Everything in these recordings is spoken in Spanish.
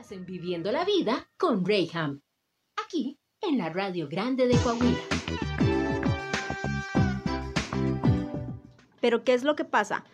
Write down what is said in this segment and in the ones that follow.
Estás en Viviendo la Vida con Rayham, aquí en la Radio Grande de Coahuila. Pero ¿qué es lo que pasa?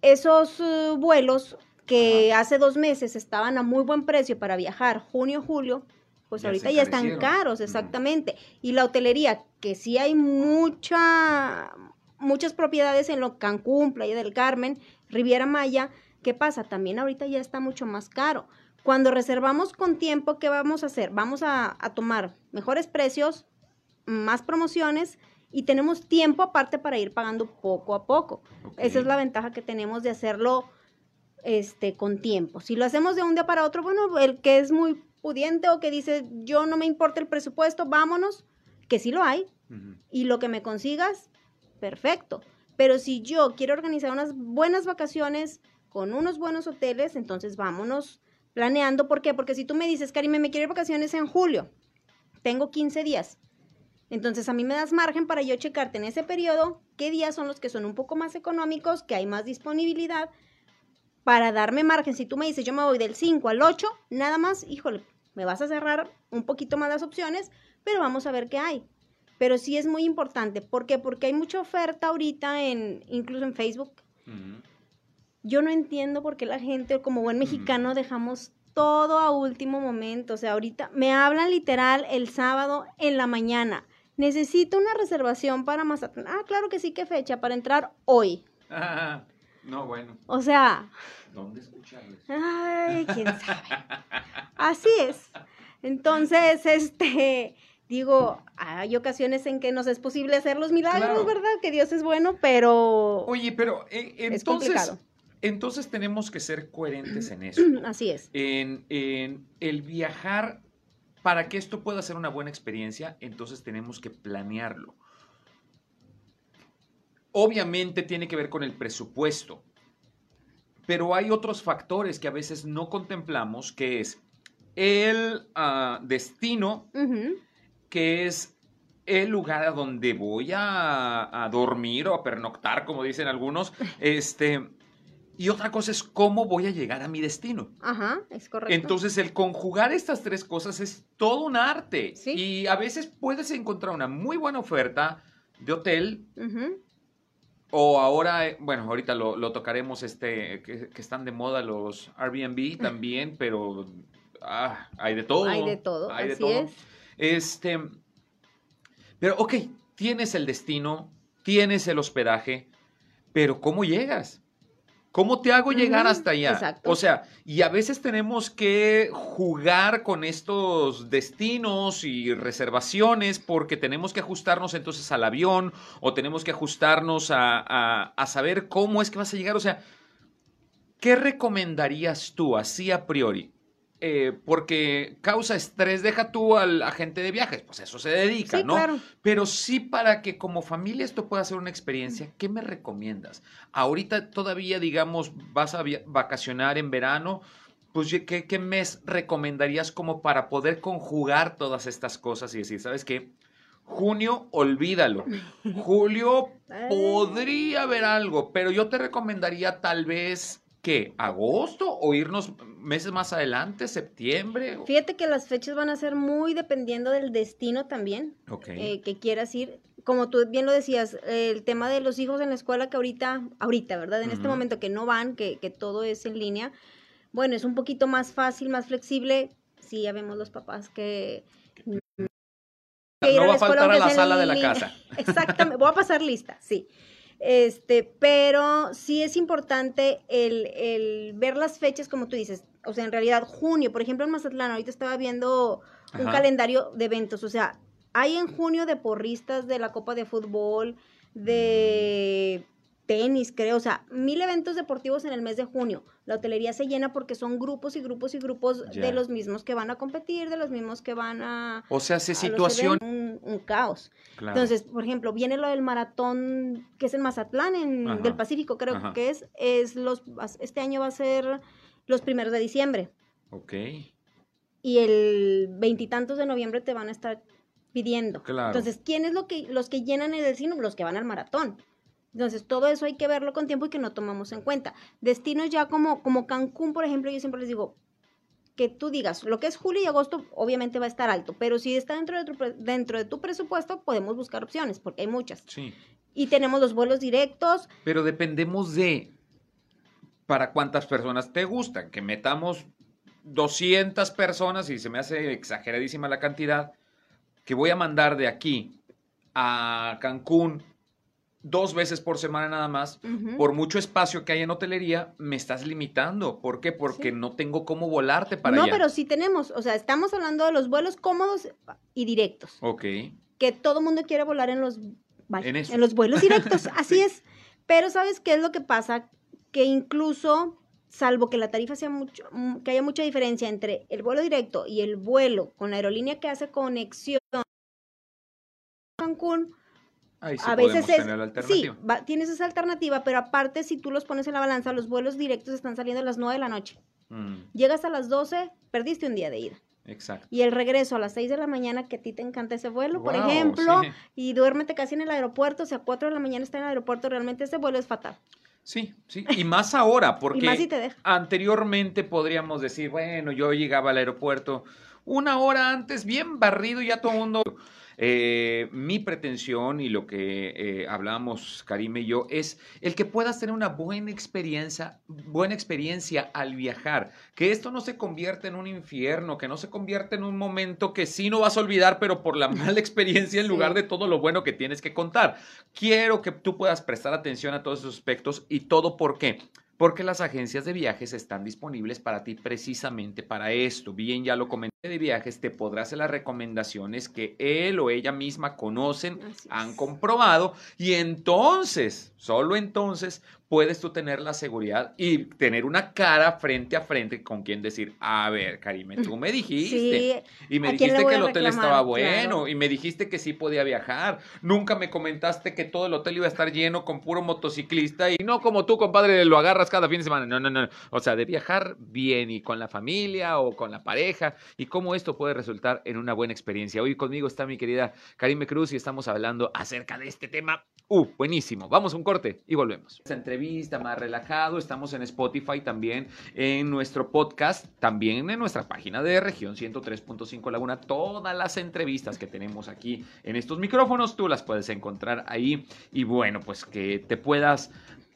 Esos uh, vuelos que hace dos meses estaban a muy buen precio para viajar, junio, julio, pues Ya ahorita ya están caros, exactamente. Y la hotelería, que sí hay mucha, muchas propiedades en lo Cancún, Playa del Carmen, Riviera Maya, ¿qué pasa? También ahorita ya está mucho más caro. Cuando reservamos con tiempo, ¿qué vamos a hacer? Vamos a, a tomar mejores precios, más promociones y tenemos tiempo aparte para ir pagando poco a poco. Ok. Esa es la ventaja que tenemos de hacerlo este, con tiempo. Si lo hacemos de un día para otro, bueno, el que es muy pudiente o que dice, yo no me importa el presupuesto, vámonos, que sí lo hay, Ujú. y lo que me consigas, perfecto. Pero si yo quiero organizar unas buenas vacaciones con unos buenos hoteles, entonces vámonos planeando. ¿Por qué? Porque si tú me dices, Karime, me quiero ir vacaciones en julio, tengo 15 días. Entonces a mí me das margen para yo checarte en ese periodo qué días son los que son un poco más económicos, que hay más disponibilidad, para darme margen. Si tú me dices, yo me voy del 5 al 8, nada más, híjole, me vas a cerrar un poquito más las opciones, pero vamos a ver qué hay. Pero sí es muy importante. ¿Por qué? Porque hay mucha oferta ahorita, en, incluso en Facebook. Ujú. Yo no entiendo por qué la gente, como buen mexicano, dejamos todo a último momento. O sea, ahorita me hablan literal el sábado en la mañana. Necesito una reservación para Mazatlán. Ah, claro que sí, ¿qué fecha? Para entrar hoy. Ah, no, bueno. O sea, ¿Dónde escucharles? Ay, quién sabe. Así es. Entonces, este, digo, hay ocasiones en que nos es posible hacer los milagros, Claro. ¿verdad? Que Dios es bueno, pero Oye, pero eh, Es entonces, complicado. Entonces tenemos que ser coherentes en eso. así es. En, en el viajar, para que esto pueda ser una buena experiencia, entonces tenemos que planearlo. Obviamente tiene que ver con el presupuesto, pero hay otros factores que a veces no contemplamos, que es el ah, destino, que es el lugar a donde voy a, a dormir o a pernoctar, como dicen algunos, este, y otra cosa es cómo voy a llegar a mi destino. Ajá, es correcto. Entonces, el conjugar estas tres cosas es todo un arte. Sí. Y a veces puedes encontrar una muy buena oferta de hotel. O ahora, eh, bueno, ahorita lo, lo tocaremos, este, que, que están de moda los Airbnb también, pero ah, hay de todo. Hay de todo, hay de así todo. es. Este, pero ok, tienes el destino, tienes el hospedaje, pero ¿cómo llegas? ¿Cómo te hago llegar hasta allá? exacto. O sea, y a veces tenemos que jugar con estos destinos y reservaciones porque tenemos que ajustarnos entonces al avión o tenemos que ajustarnos a, a- a saber cómo es que vas a llegar. O sea, ¿qué recomendarías tú así a priori? Eh, porque causa estrés, deja tú al agente de viajes, pues eso se dedica, Sí, ¿no? claro. Pero sí para que como familia esto pueda ser una experiencia, ¿qué me recomiendas? Ahorita todavía, digamos, vas a vacacionar en verano, pues ¿qué, qué mes recomendarías como para poder conjugar todas estas cosas y decir, ¿sabes qué? Junio, olvídalo. Julio Ay. podría haber algo, pero yo te recomendaría tal vez, ¿qué? ¿Agosto o irnos meses más adelante, septiembre? Fíjate que las fechas van a ser muy dependiendo del destino también. Eh, que quieras ir. Como tú bien lo decías, el tema de los hijos en la escuela que ahorita, ahorita, ¿verdad? En este momento que no van, que, que todo es en línea, bueno, es un poquito más fácil, más flexible. Sí, ya vemos los papás que... no va a faltar a la sala de la casa. Exactamente, voy a pasar lista, sí. Este, pero sí es importante el, el ver las fechas, como tú dices. O sea, en realidad, junio, por ejemplo, en Mazatlán, ahorita estaba viendo un Ajá. calendario de eventos. O sea, hay en junio de porristas de la Copa de Fútbol, de tenis, creo. O sea, mil eventos deportivos en el mes de junio. La hotelería se llena porque son grupos y grupos y grupos Ya. de los mismos que van a competir, de los mismos que van a... O sea, los situación. Un, un caos. Claro. Entonces, por ejemplo, viene lo del maratón que es en Mazatlán, en, Ajá. del Pacífico, creo Ajá. que es. es los, este año va a ser los primeros de diciembre. Ok. Y el veintitantos de noviembre te van a estar pidiendo. Claro. Entonces, ¿quién es lo que, los que llenan el destino? Los que van al maratón. Entonces, todo eso hay que verlo con tiempo y que no tomamos en cuenta. Destinos ya como, como Cancún, por ejemplo, yo siempre les digo, que tú digas, lo que es julio y agosto obviamente va a estar alto, pero si está dentro de tu, dentro de tu presupuesto, podemos buscar opciones, porque hay muchas. Sí. Y tenemos los vuelos directos, Pero dependemos de para cuántas personas te gustan. Que metamos 200 personas y se me hace exageradísima la cantidad. Que voy a mandar de aquí a Cancún dos veces por semana nada más. Por mucho espacio que hay en hotelería, me estás limitando. ¿Por qué? Porque Sí. no tengo cómo volarte para no, allá. pero sí tenemos, o sea, estamos hablando de los vuelos cómodos y directos, Ok. que todo mundo quiere volar en los, vaya, En en los vuelos directos, así Sí. es. Pero ¿sabes qué es lo que pasa? Que incluso, salvo que la tarifa sea mucho, mm, que haya mucha diferencia entre el vuelo directo y el vuelo con la aerolínea que hace conexión Cancún, Ahí sí a veces es, tener la sí, alternativa. va- tienes esa alternativa, pero aparte si tú los pones en la balanza, los vuelos directos están saliendo a las 9 de la noche. Mm, Llegas a las 12, perdiste un día de ida. exacto. Y el regreso a las 6 de la mañana, que a ti te encanta ese vuelo, por ejemplo, sí. y duérmete casi en el aeropuerto, o sea, 4 de la mañana está en el aeropuerto, realmente ese vuelo es fatal. Sí, sí. Y más ahora, porque más si anteriormente podríamos decir, bueno, yo llegaba al aeropuerto una hora antes, bien barrido, y ya todo el mundo. Eh, mi pretensión y lo que eh, hablamos Karime y yo es el que puedas tener una buena experiencia, buena experiencia al viajar, que esto no se convierta en un infierno, que no se convierta en un momento que sí no vas a olvidar, pero por la mala experiencia en lugar de todo lo bueno que tienes que contar. Quiero que tú puedas prestar atención a todos esos aspectos y todo por qué. Porque las agencias de viajes están disponibles para ti precisamente para esto. Bien, ya lo comenté de viajes, te podrá hacer las recomendaciones que él o ella misma conocen, han comprobado y entonces, solo entonces, puedes tú tener la seguridad y tener una cara frente a frente con quien decir, a ver, Karime, tú me dijiste. Sí, Y me ¿A quién le dijiste que el hotel reclamar? estaba bueno Claro. y me dijiste que sí podía viajar. Nunca me comentaste que todo el hotel iba a estar lleno con puro motociclista y no como tú, compadre, lo agarras cada fin de semana. No, no, no. O sea, de viajar bien y con la familia o con la pareja y cómo esto puede resultar en una buena experiencia. Hoy conmigo está mi querida Karime Cruz y estamos hablando acerca de este tema. Uh, buenísimo. Vamos a un corte y volvemos. Esta entrevista más relajado. Estamos en Spotify también, en nuestro podcast, también en nuestra página de región 103.5 Laguna. Todas las entrevistas que tenemos aquí en estos micrófonos, tú las puedes encontrar ahí. Y bueno, pues que te puedas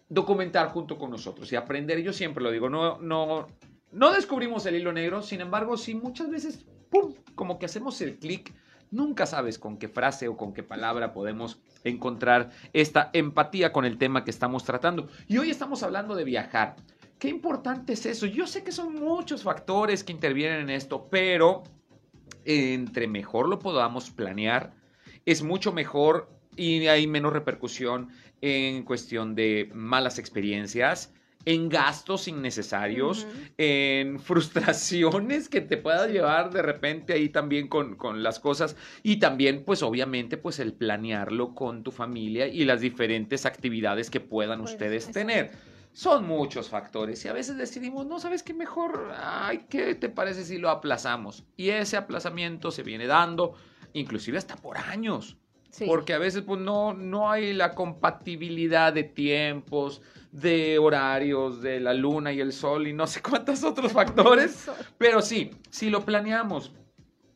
documentar junto con nosotros y aprender. Yo siempre lo digo, no, no, no descubrimos el hilo negro, sin embargo, sí muchas veces, ¡pum!, como que hacemos el clic. Nunca sabes con qué frase o con qué palabra podemos encontrar esta empatía con el tema que estamos tratando. Y hoy estamos hablando de viajar. Qué importante es eso. Yo sé que son muchos factores que intervienen en esto, pero entre mejor lo podamos planear, es mucho mejor y hay menos repercusión en cuestión de malas experiencias, en gastos innecesarios, en frustraciones que te puedas llevar de repente ahí también con, con las cosas y también pues obviamente pues el planearlo con tu familia y las diferentes actividades que puedan Pues, ustedes tener. Son muchos factores y a veces decidimos, no, ¿sabes qué mejor? Ay, ¿qué te parece si lo aplazamos? Y ese aplazamiento se viene dando inclusive hasta por años. Sí. Porque a veces pues, no, no hay la compatibilidad de tiempos, de horarios, de la luna y el sol y no sé cuántos otros factores. Pero sí, si lo planeamos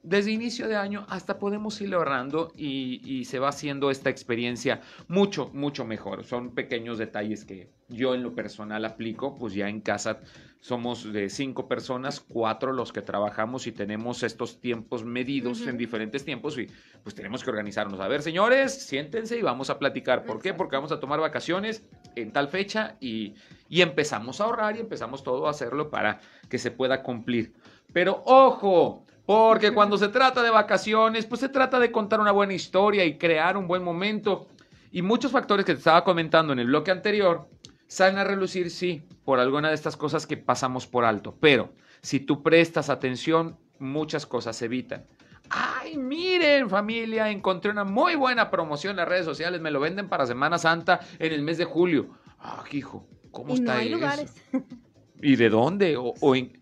desde inicio de año, hasta podemos ir ahorrando y, y se va haciendo esta experiencia mucho, mucho mejor. Son pequeños detalles que yo en lo personal aplico, pues ya en casa somos de cinco personas, cuatro los que trabajamos y tenemos estos tiempos medidos en diferentes tiempos y pues tenemos que organizarnos. A ver, señores, siéntense y vamos a platicar. ¿Por qué? Porque vamos a tomar vacaciones en tal fecha y, y empezamos a ahorrar y empezamos todo a hacerlo para que se pueda cumplir. Pero ojo, porque cuando se trata de vacaciones, pues se trata de contar una buena historia y crear un buen momento. Y muchos factores que te estaba comentando en el bloque anterior salen a relucir, sí, por alguna de estas cosas que pasamos por alto. Pero si tú prestas atención, muchas cosas se evitan. Ay, miren familia, encontré una muy buena promoción en las redes sociales, me lo venden para Semana Santa en el mes de julio. Ah, hijo, ¿cómo Y está no hay eso? lugares. ¿Y de dónde? O, o en...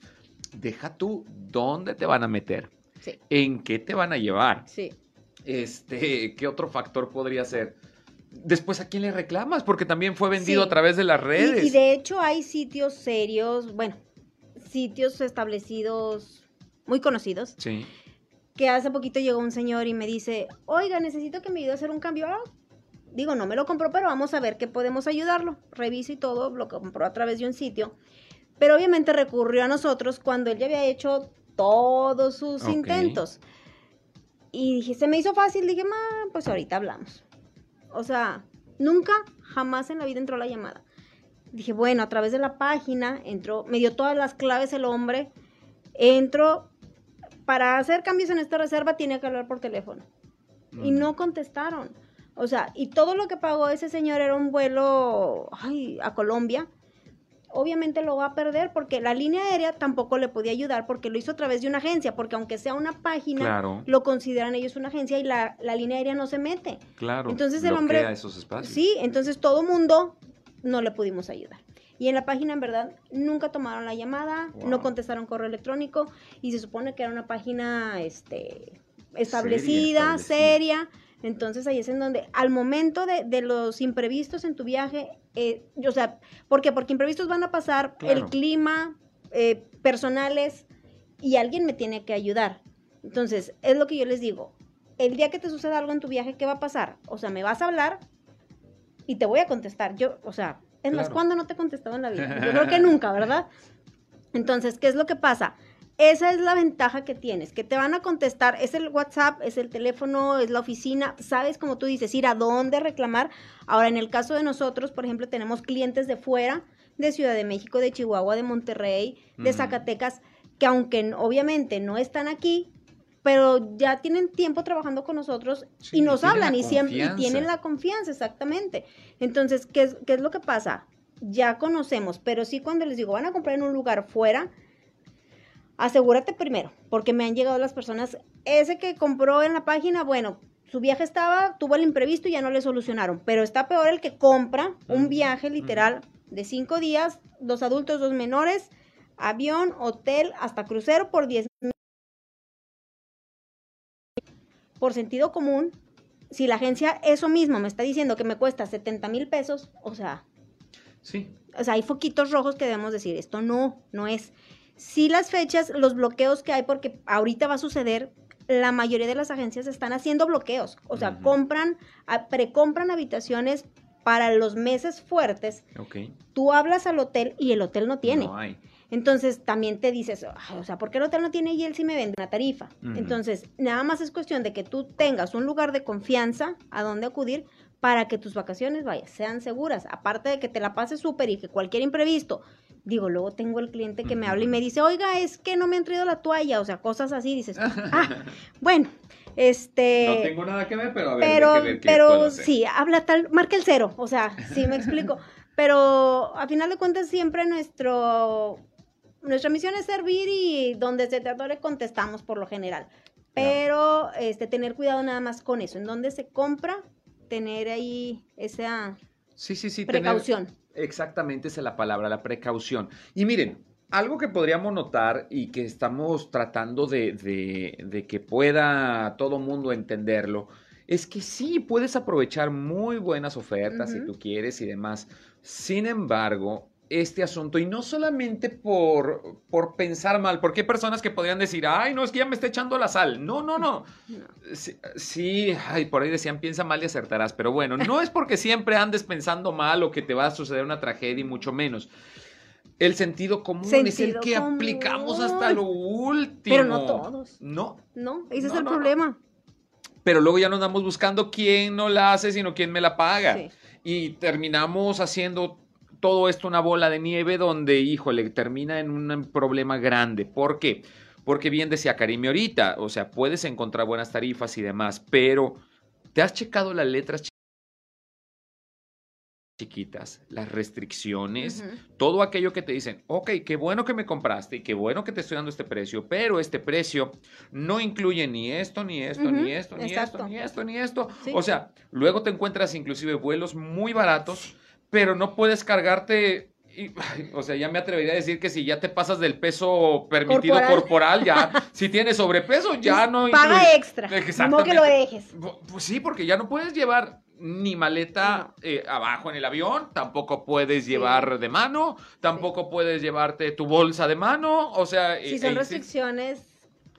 Deja tú, ¿dónde te van a meter? Sí, ¿En qué te van a llevar? sí. Este, ¿qué otro factor podría ser? Después, ¿a quién le reclamas? Porque también fue vendido Sí. a través de las Y- redes. Y, de hecho hay sitios serios, bueno, sitios establecidos muy conocidos. Sí. Que hace poquito llegó un señor y me dice, oiga, necesito que me ayude a hacer un cambio. Ah, digo, no me lo compró, pero vamos a ver qué podemos ayudarlo. Revisa y todo, lo compró a través de un sitio. Pero obviamente recurrió a nosotros cuando él ya había hecho todos sus intentos. Y dije, se me hizo fácil, dije, ma, pues ahorita hablamos. O sea, nunca, jamás en la vida entró la llamada. Dije, bueno, a través de la página entró, me dio todas las claves el hombre, entró, para hacer cambios en esta reserva tiene que hablar por teléfono. Y no contestaron. O sea, y todo lo que pagó ese señor era un vuelo ay, a Colombia. Obviamente lo va a perder porque la línea aérea tampoco le podía ayudar porque lo hizo a través de una agencia, porque aunque sea una página, Claro. lo consideran ellos una agencia y la, la línea aérea no se mete. Claro. Entonces el hombre- esos espacios. Sí, entonces todo mundo no le pudimos ayudar. Y en la página, en verdad, nunca tomaron la llamada, no contestaron correo electrónico y se supone que era una página este, establecida, establecida. seria. Entonces ahí es en donde, al momento de, de los imprevistos en tu viaje, eh, o sea, ¿por qué? Porque imprevistos van a pasar, Claro. el clima, eh, personales, y alguien me tiene que ayudar. Entonces, es lo que yo les digo. El día que te suceda algo en tu viaje, ¿qué va a pasar? O sea, me vas a hablar y te voy a contestar. Yo, o sea, es más. ¿cuándo no te he contestado en la vida? Yo creo que nunca, ¿verdad? Entonces, ¿qué es lo que pasa? Esa es la ventaja que tienes, que te van a contestar, es el WhatsApp, es el teléfono, es la oficina, sabes como tú dices, ir a dónde reclamar. Ahora, en el caso de nosotros, por ejemplo, tenemos clientes de fuera, de Ciudad de México, de Chihuahua, de Monterrey, de. Zacatecas, que aunque obviamente no están aquí, pero ya tienen tiempo trabajando con nosotros Sí, y nos hablan y siempre y tienen la confianza, exactamente. Entonces, ¿qué es, ¿qué es lo que pasa? Ya conocemos, pero sí cuando les digo, van a comprar en un lugar fuera, asegúrate primero, porque me han llegado las personas, ese que compró en la página, bueno, su viaje estaba, tuvo el imprevisto y ya no le solucionaron, pero está peor el que compra un viaje literal de cinco días, dos adultos, dos menores, avión, hotel, hasta crucero por 10 mil. Por sentido común, si la agencia eso mismo me está diciendo que me cuesta 70 mil pesos, o sea, Sí. o sea, hay foquitos rojos que debemos decir, esto no, no es. Sí las fechas, los bloqueos que hay, porque ahorita va a suceder, la mayoría de las agencias están haciendo bloqueos, o sea, compran, precompran habitaciones para los meses fuertes, Ok. tú hablas al hotel y el hotel no tiene. No hay. Entonces también te dices, "Ay, o sea, ¿por qué el hotel no tiene y él sí me vende una tarifa? Entonces, nada más es cuestión de que tú tengas un lugar de confianza a donde acudir para que tus vacaciones, vaya, sean seguras. Aparte de que te la pases súper y que cualquier imprevisto, digo, luego tengo el cliente que me habla y me dice, oiga, es que no me han traído la toalla, o sea, cosas así, dices, ah, bueno, este... No tengo nada que ver, pero a ver, Pero, que ver qué pero sí, habla tal, marca el cero, o sea, sí me explico. Pero a final de cuentas siempre nuestro, nuestra misión es servir y donde se te atore contestamos por lo general. Pero este, tener cuidado nada más con eso, en donde se compra, tener ahí esa Sí, sí, sí. tener- precaución. Exactamente, esa es la palabra, la precaución. Y miren, algo que podríamos notar y que estamos tratando de, de- de que pueda todo mundo entenderlo, es que sí, puedes aprovechar muy buenas ofertas si tú quieres y demás. Sin embargo, este asunto, y no solamente por, por pensar mal, porque hay personas que podrían decir, ay, no, es que ya me está echando la sal. No, no, no. No. Sí, sí, ay, por ahí decían, piensa mal y acertarás, pero bueno, no es porque siempre andes pensando mal o que te va a suceder una tragedia, y mucho menos. El sentido común es el que aplicamos hasta lo último. Pero no todos. No, No, ese es el no. problema. pero luego ya no andamos buscando quién no la hace, sino quién me la paga. Sí. Y terminamos haciendo todo esto una bola de nieve donde, híjole, termina en un problema grande. ¿Por qué? Porque bien decía Karime ahorita, o sea, puedes encontrar buenas tarifas y demás, pero ¿te has checado las letras chi- chiquitas, las restricciones, todo aquello que te dicen, ok, qué bueno que me compraste y qué bueno que te estoy dando este precio, pero este precio no incluye ni esto, ni esto, ni esto, ni esto, ni esto, ni esto. Sí. O sea, luego te encuentras inclusive vuelos muy baratos, pero no puedes cargarte. y, o sea, ya me atrevería a decir que si ya te pasas del peso permitido Corporal. corporal, ya, si tienes sobrepeso, ya no Paga extra. No que lo dejes. Pues sí, porque ya no puedes llevar ni maleta eh, abajo en el avión, tampoco puedes llevar de mano, tampoco puedes llevarte tu bolsa de mano, o sea... Si eh, son eh, restricciones,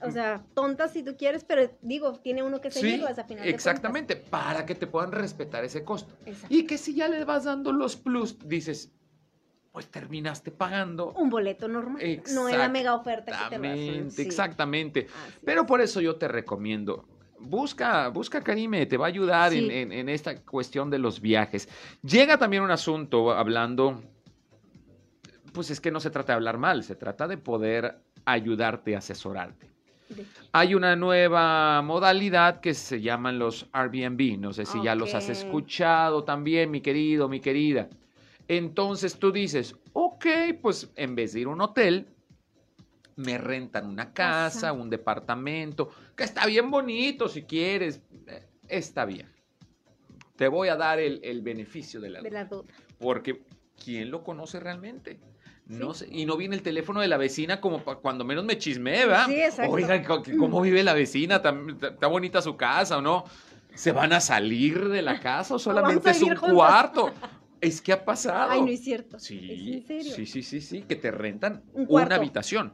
o sea, tontas si tú quieres, pero digo, tiene uno que Sí, seguirlas a final de exactamente, para que te puedan respetar ese costo. Exacto. Y que si ya le vas dando los plus, dices, pues terminaste pagando. Un boleto normal. No es la mega oferta que te vas Exactamente, sí. exactamente. Así Pero es. por eso yo te recomiendo. Busca, busca Karime, te va a ayudar en, Sí. en- en esta cuestión de los viajes. Llega también un asunto hablando, pues es que no se trata de hablar mal, se trata de poder ayudarte, asesorarte. Hay una nueva modalidad que se llaman los Airbnb. No sé si ya los has escuchado también, mi querido, mi querida. Entonces tú dices, ok, pues en vez de ir a un hotel, me rentan una casa, un departamento, que está bien bonito si quieres, eh, está bien. Te voy a dar el, el beneficio de la de la duda. Porque ¿quién lo conoce realmente? No sé, y no viene el teléfono de la vecina como pa- cuando menos me chismé, ¿verdad? Sí, exacto. Oiga, ¿cómo vive la vecina? ¿Tam- ta- ¿Está bonita su casa o no? ¿Se van a salir de la casa o solamente es un cuarto? Es que ha pasado. Ay, no es cierto. Sí, ¿Es en serio? sí, sí, sí, sí, que te rentan Un una habitación.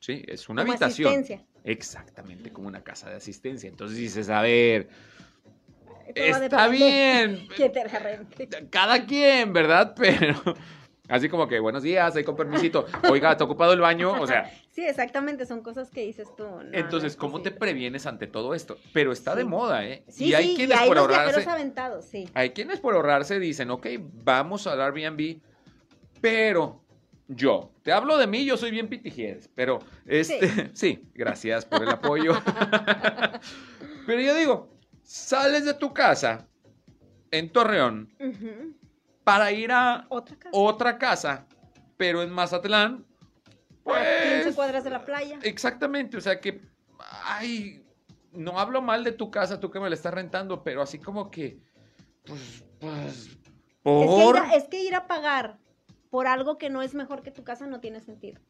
Sí, es una Como habitación. asistencia. Exactamente, como una casa de asistencia. Entonces dices, a ver, Todo está bien, Que te la rente. cada quien, ¿verdad? Pero así como que buenos días, ahí con permisito. Oiga, ¿está ocupado el baño? O sea, Sí, exactamente, son cosas que dices tú. no, entonces, es ¿cómo te previenes ante todo esto? Pero está de moda, ¿eh? Sí, y hay sí, quienes y hay por los ahorrarse, aventados, sí. hay quienes por ahorrarse dicen, ok, vamos al Airbnb, pero yo, te hablo de mí, yo soy bien pitijieres, pero este, sí, gracias por el apoyo. pero yo digo, sales de tu casa en Torreón. Para ir a Otra casa. otra casa, pero en Mazatlán, A 15 pues cuadras de la playa. exactamente, o sea que, ay, no hablo mal de tu casa, tú que me la estás rentando, pero así como que, pues, pues, Es que, por... ir a, es que ir a pagar por algo que no es mejor que tu casa no tiene sentido.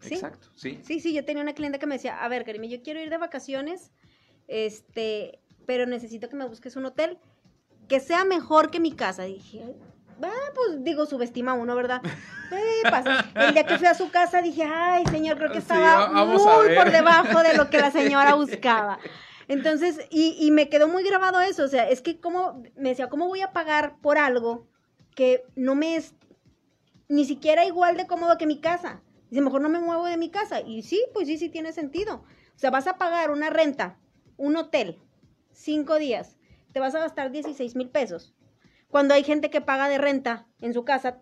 ¿Sí? Exacto, sí. Sí, sí, yo tenía una clienta que me decía, a ver, Karime, yo quiero ir de vacaciones, este, pero necesito que me busques un hotel que sea mejor que mi casa. dije, ah, pues digo, subestima uno, ¿verdad? Eh, pasa. El día que fui a su casa dije, ay, señor, creo que estaba muy por debajo de lo que la señora buscaba. Entonces, y, y me quedó muy grabado eso, o sea, es que como, me decía, ¿cómo voy a pagar por algo que no me es ni siquiera igual de cómodo que mi casa? Dice, mejor no me muevo de mi casa. Y sí, pues sí, sí tiene sentido. O sea, vas a pagar una renta, un hotel, cinco días, te vas a gastar 16 mil pesos. Cuando hay gente que paga de renta en su casa,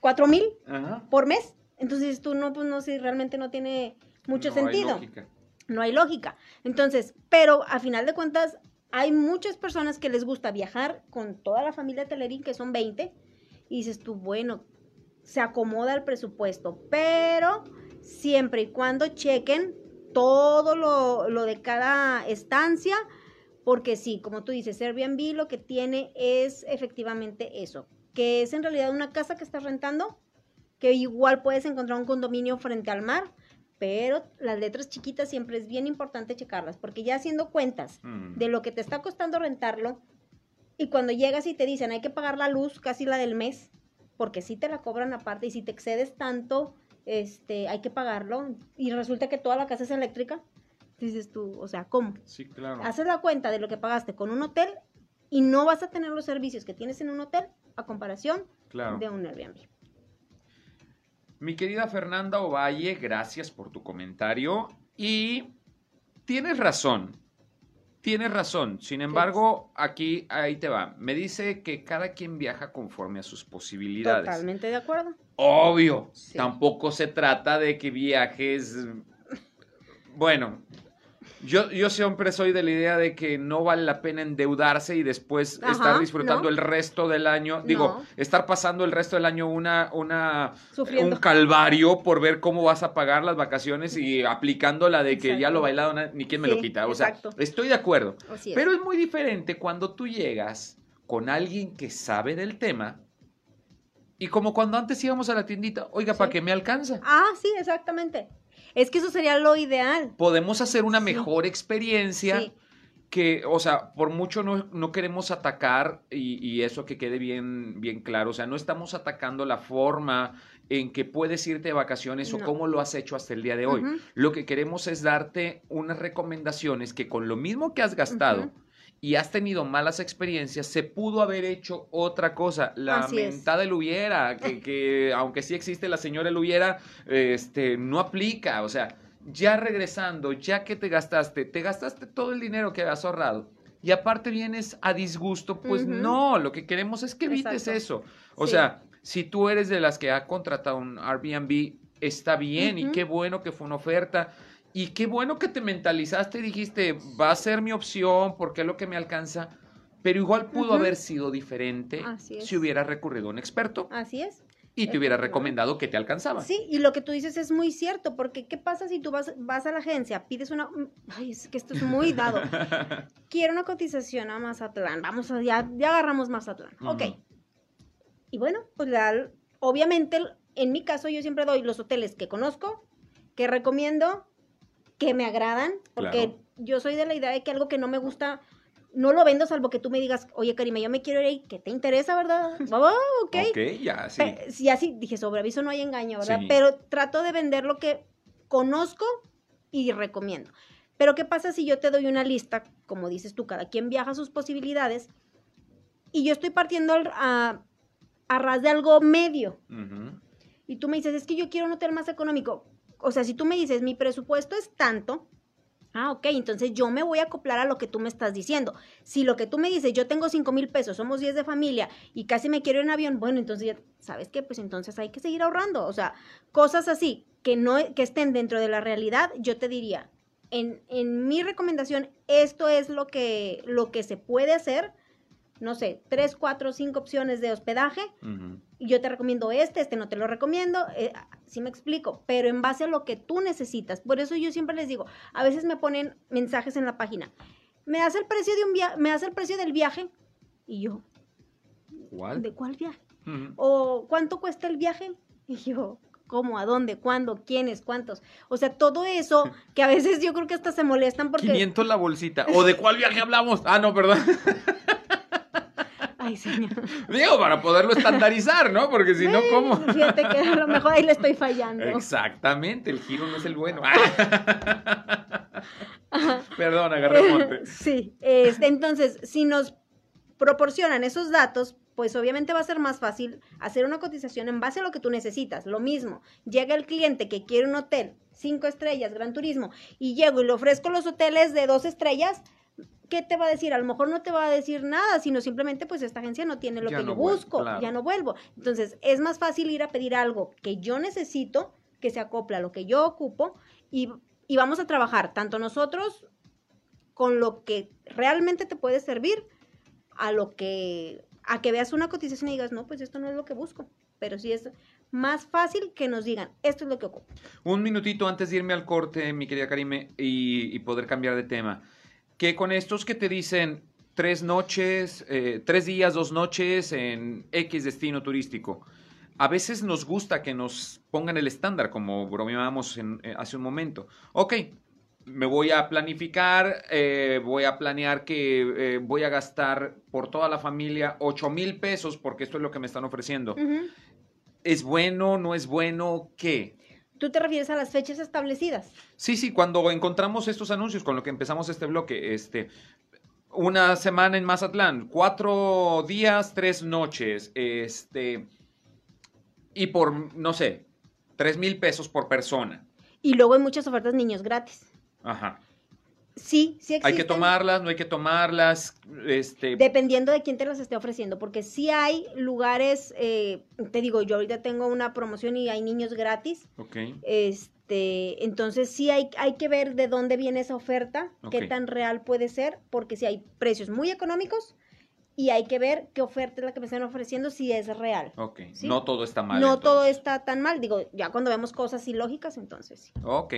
cuatro mil Ajá. por mes. Entonces tú no, pues no sé, realmente no tiene mucho No hay sentido lógica. no hay lógica. Entonces, pero a final de cuentas, hay muchas personas que les gusta viajar con toda la familia Telerín, que son 20, y dices tú, bueno, se acomoda el presupuesto, pero siempre y cuando chequen todo lo, lo de cada estancia, porque sí, como tú dices, Airbnb lo que tiene es efectivamente eso, que es en realidad una casa que estás rentando, que igual puedes encontrar un condominio frente al mar, pero las letras chiquitas siempre es bien importante checarlas, porque ya haciendo cuentas Mm. de lo que te está costando rentarlo, y cuando llegas y te dicen hay que pagar la luz, casi la del mes, porque si te la cobran aparte, y si te excedes tanto, este, hay que pagarlo, y resulta que toda la casa es eléctrica, dices tú, o sea, ¿cómo? Sí, claro. Haces la cuenta de lo que pagaste con un hotel y no vas a tener los servicios que tienes en un hotel a comparación Claro. de un Airbnb. Mi querida Fernanda Ovalle, gracias por tu comentario. Y tienes razón, tienes razón. Sin embargo, aquí, ahí te va. Me dice que cada quien viaja conforme a sus posibilidades. Totalmente de acuerdo. Obvio, Sí. tampoco se trata de que viajes... Bueno, yo, yo siempre soy de la idea de que no vale la pena endeudarse y después Ajá, estar disfrutando ¿no? el resto del año. Digo, No. estar pasando el resto del año una, una, Sufriendo. un calvario por ver cómo vas a pagar las vacaciones y aplicando la de que ya lo bailado ni quien me lo quita. O sea, exacto. estoy de acuerdo. Es. Pero es muy diferente cuando tú llegas con alguien que sabe del tema y como cuando antes íbamos a la tiendita, oiga, ¿para qué me alcanza? Ah, sí, exactamente. Es que eso sería lo ideal. Podemos hacer una Sí. mejor experiencia Sí. que, o sea, por mucho no, no queremos atacar, y, y eso que quede bien, bien claro, o sea, no estamos atacando la forma en que puedes irte de vacaciones o cómo lo has hecho hasta el día de hoy. Lo que queremos es darte unas recomendaciones que con lo mismo que has gastado. Y has tenido malas experiencias, se pudo haber hecho otra cosa. La mentada el hubiera, que, que aunque sí existe la señora el hubiera, este, no aplica. O sea, ya regresando, ya que te gastaste, te gastaste todo el dinero que habías ahorrado. Y aparte vienes a disgusto, pues no, lo que queremos es que evites Exacto. eso. O Sí. sea, si tú eres de las que ha contratado un Airbnb, está bien y qué bueno que fue una oferta. Y qué bueno que te mentalizaste y dijiste, va a ser mi opción porque es lo que me alcanza. Pero igual pudo Ujú. haber sido diferente si hubieras recurrido a un experto Así es. y te hubiera recomendado que te alcanzaba. Sí, y lo que tú dices es muy cierto, porque ¿qué pasa si tú vas, vas a la agencia, pides una... Ay, es que esto es muy dado. Quiero una cotización a Mazatlán. Vamos a, ya, ya agarramos Mazatlán. Ok. Ujú. Y bueno, pues la- obviamente, en mi caso, yo siempre doy los hoteles que conozco, que recomiendo, que me agradan, porque Claro. yo soy de la idea de que algo que no me gusta, no lo vendo salvo que tú me digas, oye, Karima, yo me quiero ir ahí, que te interesa, verdad? Oh, ok. ok, ya, sí. Pe- Sí, así dije, sobre aviso no hay engaño, ¿verdad? Sí. Pero trato de vender lo que conozco y recomiendo. Pero ¿qué pasa si yo te doy una lista, como dices tú, cada quien viaja sus posibilidades, y yo estoy partiendo a, a ras de algo medio, y tú me dices, es que yo quiero un hotel más económico. O sea, si tú me dices, mi presupuesto es tanto, ah, ok, entonces yo me voy a acoplar a lo que tú me estás diciendo. Si lo que tú me dices, yo tengo 5 mil pesos, somos 10 de familia y casi me quiero ir en avión, bueno, entonces, ¿sabes qué? Pues entonces hay que seguir ahorrando. O sea, cosas así que no que estén dentro de la realidad, yo te diría, en, en mi recomendación, esto es lo que, lo que se puede hacer. No sé, tres, cuatro, cinco opciones de hospedaje yo te recomiendo este, este no te lo recomiendo, eh, sí me explico, pero en base a lo que tú necesitas. Por eso yo siempre les digo, a veces me ponen mensajes en la página, me hace el precio de un viaje, me hace el precio del viaje y yo, ¿Cuál? ¿de cuál viaje? O ¿cuánto cuesta el viaje? Y yo, ¿cómo? ¿A dónde? ¿Cuándo? ¿Quiénes? ¿Cuántos? O sea, todo eso que a veces yo creo que hasta se molestan porque 500 la bolsita. ¿O de cuál viaje hablamos? Ah, no, perdón. ay, señor. Digo, para poderlo estandarizar, ¿no? Porque si no, ¿cómo? Fíjate que a lo mejor ahí le estoy fallando. Exactamente, el giro no es el bueno. Perdón, agarré monte. Sí, este, entonces, si nos proporcionan esos datos, pues obviamente va a ser más fácil hacer una cotización en base a lo que tú necesitas. Lo mismo, llega el cliente que quiere un hotel, cinco estrellas, gran turismo, y llego y le ofrezco los hoteles de dos estrellas, ¿qué te va a decir? A lo mejor no te va a decir nada, sino simplemente pues esta agencia no tiene lo Ya que no yo vuelvo, busco, claro. ya no vuelvo. Entonces, es más fácil ir a pedir algo que yo necesito, que se acopla a lo que yo ocupo, y, y vamos a trabajar tanto nosotros con lo que realmente te puede servir a lo que a que veas una cotización y digas, no, pues esto no es lo que busco. Pero sí es más fácil que nos digan, esto es lo que ocupo. Un minutito antes de irme al corte, mi querida Karime, y, y poder cambiar de tema. Que con estos que te dicen tres noches, eh, tres días, dos noches en X destino turístico, a veces nos gusta que nos pongan el estándar, como bromeábamos en- eh, hace un momento. Ok, me voy a planificar, eh, voy a planear que eh, voy a gastar por toda la familia 8 mil pesos, porque esto es lo que me están ofreciendo. ¿Es bueno, no es bueno? ¿Qué? Tú te refieres a las fechas establecidas. Sí, sí, cuando encontramos estos anuncios con lo que empezamos este bloque, este, una semana en Mazatlán, cuatro días, tres noches, este, y por, no sé, tres mil pesos por persona. Y luego hay muchas ofertas niños gratis. Ajá. Sí, sí existen. Hay que tomarlas, no hay que tomarlas, este, Dependiendo de quién te las esté ofreciendo, porque sí hay lugares, eh, te digo, yo ahorita tengo una promoción y hay niños gratis, ok, este, entonces sí hay, hay que ver de dónde viene esa oferta, qué tan real puede ser, porque sí hay precios muy económicos y hay que ver qué oferta es la que me están ofreciendo si es real. Ok, ¿Sí? no todo está mal. no todo está tan mal, digo, ya cuando vemos cosas ilógicas, entonces sí. Ok.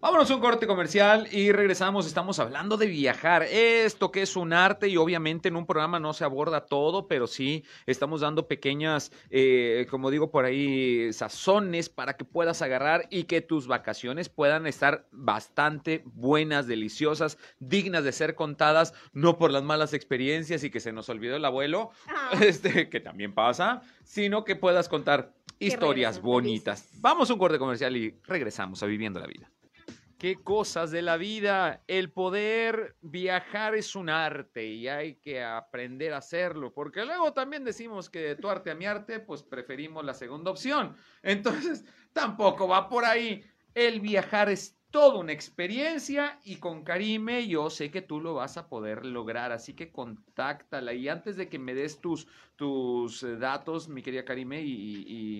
Vámonos a un corte comercial y regresamos. Estamos hablando de viajar. Esto que es un arte y obviamente en un programa no se aborda todo, pero sí estamos dando pequeñas, eh, como digo por ahí, sazones para que puedas agarrar y que tus vacaciones puedan estar bastante buenas, deliciosas, dignas de ser contadas, no por las malas experiencias y que se nos olvidó el abuelo, este, que también pasa, sino que puedas contar historias bonitas. Vamos a un corte comercial y regresamos a Viviendo la Vida. Qué cosas de la vida. El poder viajar es un arte y hay que aprender a hacerlo, porque luego también decimos que de tu arte a mi arte, pues preferimos la segunda opción. Entonces, tampoco va por ahí. El viajar es toda una experiencia y con Karime yo sé que tú lo vas a poder lograr, así que contáctala. Y antes de que me des tus, tus eh, datos, mi querida Karime, y,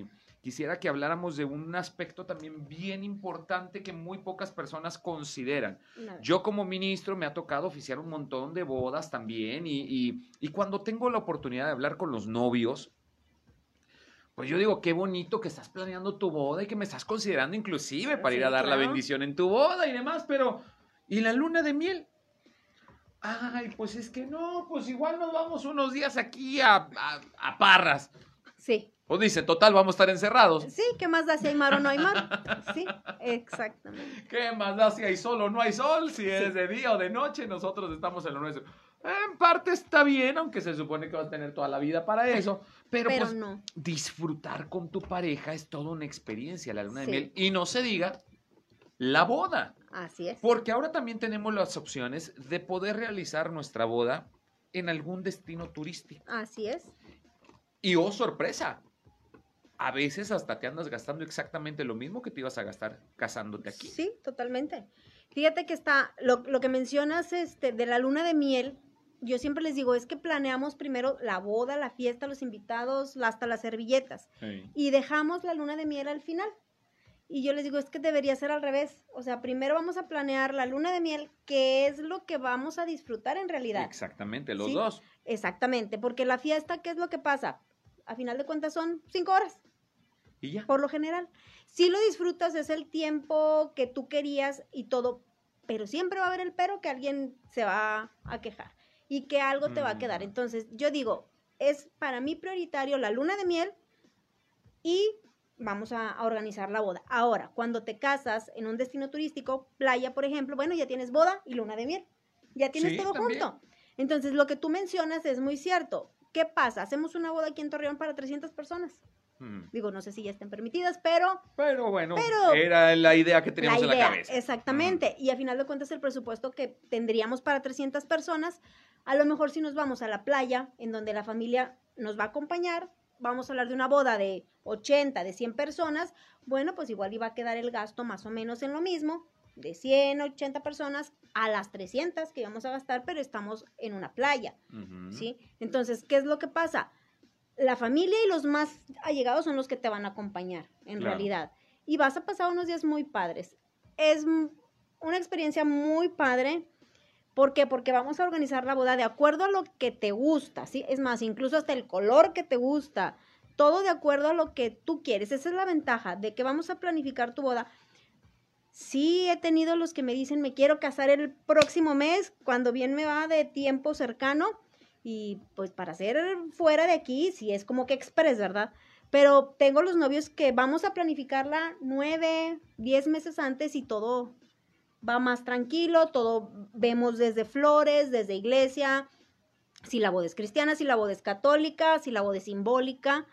y quisiera que habláramos de un aspecto también bien importante que muy pocas personas consideran. Yo como ministro me ha tocado oficiar un montón de bodas también y, y- y cuando tengo la oportunidad de hablar con los novios, pues yo digo, qué bonito que estás planeando tu boda y que me estás considerando inclusive para ir a dar la bendición en tu boda y demás, pero ¿y la luna de miel? Ay, pues es que no, pues igual nos vamos unos días aquí a, a- a Parras. Sí, O dice, total, vamos a estar encerrados. sí, ¿qué más da si hay mar o no hay mar? Sí, exactamente. ¿Qué más da si hay sol o no hay sol? Si es de día o de noche, nosotros estamos en lo nuestro. En parte está bien, aunque se supone que vas a tener toda la vida para eso. Pero, Pero pues no. disfrutar con tu pareja es toda una experiencia, la luna de miel. Y no se diga la boda. Así es. Porque ahora también tenemos las opciones de poder realizar nuestra boda en algún destino turístico. Así es. Y oh, sorpresa. A veces hasta te andas gastando exactamente lo mismo que te ibas a gastar casándote aquí. Sí, totalmente. Fíjate que está, lo, lo que mencionas este, de la luna de miel, yo siempre les digo, es que planeamos primero la boda, la fiesta, los invitados, hasta las servilletas, y dejamos la luna de miel al final. Y yo les digo, es que debería ser al revés. O sea, primero vamos a planear la luna de miel, que es lo que vamos a disfrutar en realidad. Exactamente, los Sí. dos. Exactamente, porque la fiesta, ¿qué es lo que pasa? A final de cuentas son cinco horas. Y ya. por lo general. Si lo disfrutas es el tiempo que tú querías y todo, pero siempre va a haber el pero que alguien se va a quejar y que algo te va a quedar. Mm. Entonces, yo digo, es para mí prioritario la luna de miel y vamos a, a organizar la boda. Ahora, cuando te casas en un destino turístico, playa, por ejemplo, bueno, ya tienes boda y luna de miel. Ya tienes Sí, todo también. junto. Entonces, lo que tú mencionas es muy cierto. ¿Qué pasa? Hacemos una boda aquí en Torreón para 300 personas. Mm. Digo, no sé si ya estén permitidas, pero Pero bueno, Pero- era la idea que teníamos la en la cabeza. exactamente. Y a final de cuentas el presupuesto que tendríamos para 300 personas, a lo mejor si nos vamos a la playa, en donde la familia nos va a acompañar, vamos a hablar de una boda de 80, de 100 personas, bueno, pues igual iba a quedar el gasto más o menos en lo mismo, de 100, 80 personas a las 300 que íbamos a gastar, pero estamos en una playa. ¿sí? Entonces, ¿qué es lo que pasa? La familia y los más allegados son los que te van a acompañar, en Claro. realidad. Y vas a pasar unos días muy padres. Es una experiencia muy padre. ¿Por qué? Porque vamos a organizar la boda de acuerdo a lo que te gusta, ¿sí? Es más, incluso hasta el color que te gusta. Todo de acuerdo a lo que tú quieres. Esa es la ventaja de que vamos a planificar tu boda. Sí, he tenido los que me dicen, me quiero casar el próximo mes, cuando bien me va de tiempo cercano. Y pues para hacer fuera de aquí, sí es como que express, ¿verdad? Pero tengo los novios que vamos a planificarla nueve, diez meses antes y todo va más tranquilo, todo vemos desde flores, desde iglesia, si la boda es cristiana, si la boda es católica, si la boda es simbólica.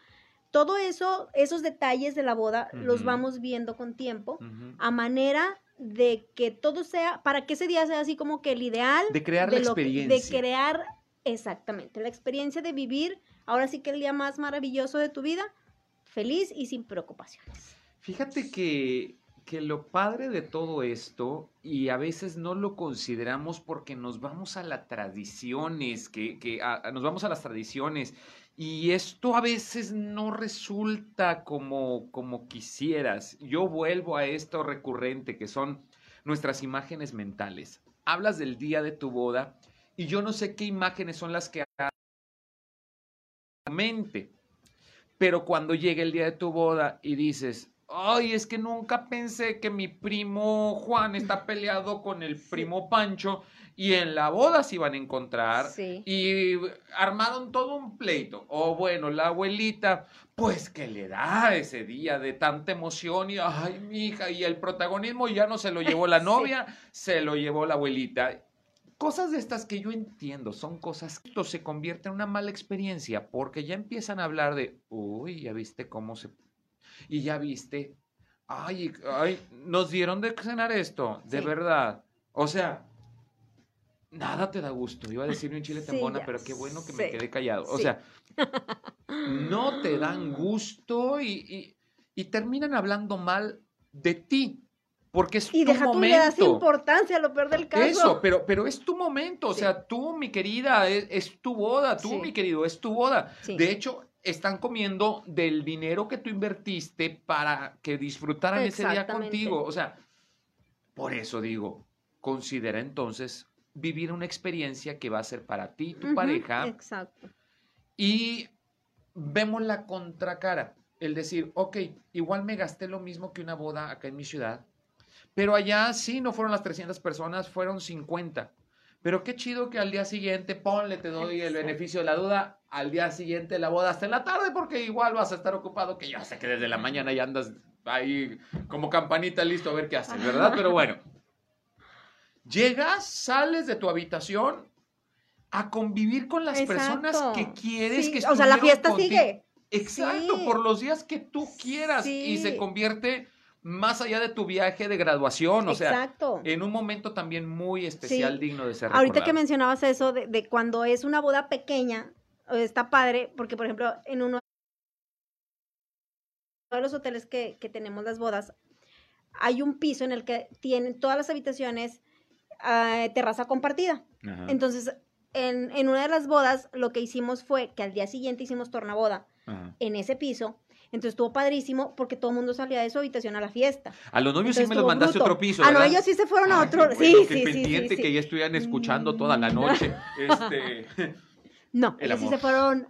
Todo eso, esos detalles de la boda los vamos viendo con tiempo a manera de que todo sea, para que ese día sea así como que el ideal. De crear la lo que- experiencia. de crear, exactamente, la experiencia de vivir, ahora sí que el día más maravilloso de tu vida, feliz y sin preocupaciones. Fíjate que, que lo padre de todo esto, y a veces no lo consideramos porque nos vamos a las tradiciones, que, nos vamos a las tradiciones, y esto a veces no resulta como, como quisieras. Yo vuelvo a esto recurrente, que son nuestras imágenes mentales. Hablas del día de tu boda, y yo no sé qué imágenes son las que mente. Pero cuando llega el día de tu boda y dices, ay, es que nunca pensé que mi primo Juan está peleado con el primo Pancho y en la boda se iban a encontrar Sí. y armaron todo un pleito. O bueno, la abuelita, pues que le da ese día de tanta emoción y ay, mi hija, y el protagonismo ya no se lo llevó la Sí. novia, se lo llevó la abuelita. Cosas de estas que yo entiendo, son cosas que esto se convierte en una mala experiencia porque ya empiezan a hablar de, uy, ya viste cómo se... Y ya viste, ay, ay, nos dieron de cenar esto, de Sí. verdad. O sea, nada te da gusto. Iba a decir un chile Sí, tembona, ya pero qué bueno que me quedé callado. O Sí. sea, no te dan gusto y, y- y terminan hablando mal de ti. Porque es Y tu deja tú, le das momento. importancia a lo peor del caso. Eso, pero, pero es tu momento, o Sí. sea, tú, mi querida, es, es tu boda, tú, Sí. mi querido, es tu boda. Sí. De hecho, están comiendo del dinero que tú invertiste para que disfrutaran ese día contigo. O sea, por eso digo, considera entonces vivir una experiencia que va a ser para ti, tu Ujú, pareja, Exacto. y vemos la contracara. El decir, ok, igual me gasté lo mismo que una boda acá en mi ciudad, pero allá sí no fueron las 300 personas, fueron 50. Pero qué chido que al día siguiente, ponle, te doy el beneficio de la duda, al día siguiente la boda hasta en la tarde, porque igual vas a estar ocupado, que yo sé que desde la mañana ya andas ahí como campanita listo a ver qué haces, ¿verdad? Pero bueno, llegas, sales de tu habitación a convivir con las personas Exacto. que quieres Sí, que O sea, la fiesta contigo. sigue. Exacto, Sí. por los días que tú quieras y se Sí. convierte más allá de tu viaje de graduación, o sea, Exacto. en un momento también muy especial, Sí. digno de ser Ahorita que recordado. mencionabas eso de, de cuando es una boda pequeña, está padre, porque por ejemplo, en uno de los hoteles que, que tenemos las bodas, hay un piso en el que tienen todas las habitaciones ah, terraza compartida. Ajá, Entonces, en, en una de las bodas, lo que hicimos fue que al día siguiente hicimos tornaboda ajá. en ese piso. Entonces estuvo padrísimo porque todo el mundo salía de su habitación a la fiesta. A los novios sí Entonces me los mandaste a otro piso, Ah, no, ¿verdad? ellos sí se fueron a Ay, otro. sí, bueno, qué sí, sí, pendiente sí, sí. que ya estuvieran escuchando toda la Mm. noche. Este, No, El ellos sí se fueron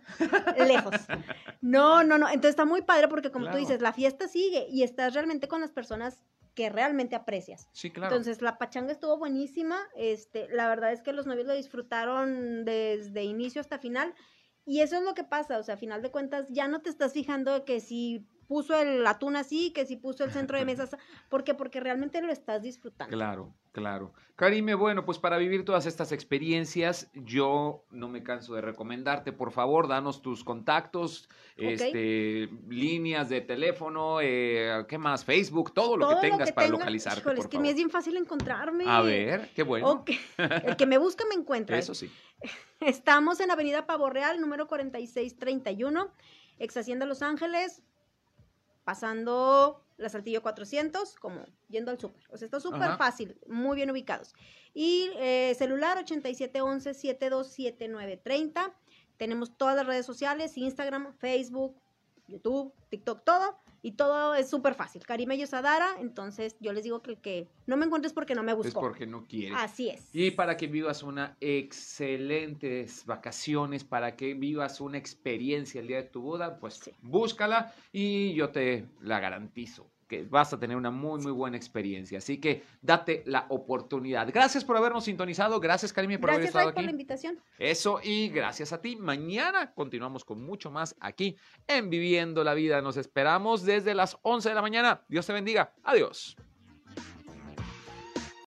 lejos. No, no, no. Entonces está muy padre porque como Claro. tú dices, la fiesta sigue y estás realmente con las personas que realmente aprecias. sí, claro. Entonces la pachanga estuvo buenísima. Este, la verdad es que los novios lo disfrutaron desde inicio hasta final. Y eso es lo que pasa, o sea, a final de cuentas ya no te estás fijando que si puso el atún así, que si puso el centro de mesas, ¿por qué? Porque realmente lo estás disfrutando. Claro, claro. Karime, bueno, pues para vivir todas estas experiencias, yo no me canso de recomendarte, por favor, danos tus contactos, este, líneas de teléfono, eh, ¿qué más? Facebook, todo lo Todo que tengas para tenga- localizarte, Híjole, por es que favor. me es bien fácil encontrarme. A ver, qué bueno. Ok. El que me busca me encuentra. Eso sí. Estamos en Avenida Pavo Real, número 4631, ex Hacienda Los Ángeles, pasando la Saltillo 400, como yendo al súper. O sea, está súper fácil, muy bien ubicados. Y eh, celular 8711-727930. Tenemos todas las redes sociales, Instagram, Facebook, YouTube, TikTok, todo. Y todo es súper fácil. Karime Yosadara, entonces yo les digo que el que no me encuentres porque no me Es buscó. porque no quieres. Así es. Y para que vivas una excelentes vacaciones, para que vivas una experiencia el día de tu boda, pues Sí. búscala y yo te la garantizo que vas a tener una muy, muy buena experiencia. Así que date la oportunidad. Gracias por habernos sintonizado. Gracias, Karime, por haber Gracias, estado Ray, por aquí. la invitación. Eso y gracias a ti. Mañana continuamos con mucho más aquí en Viviendo la Vida. Nos esperamos desde las 11 de la mañana. Dios te bendiga. Adiós.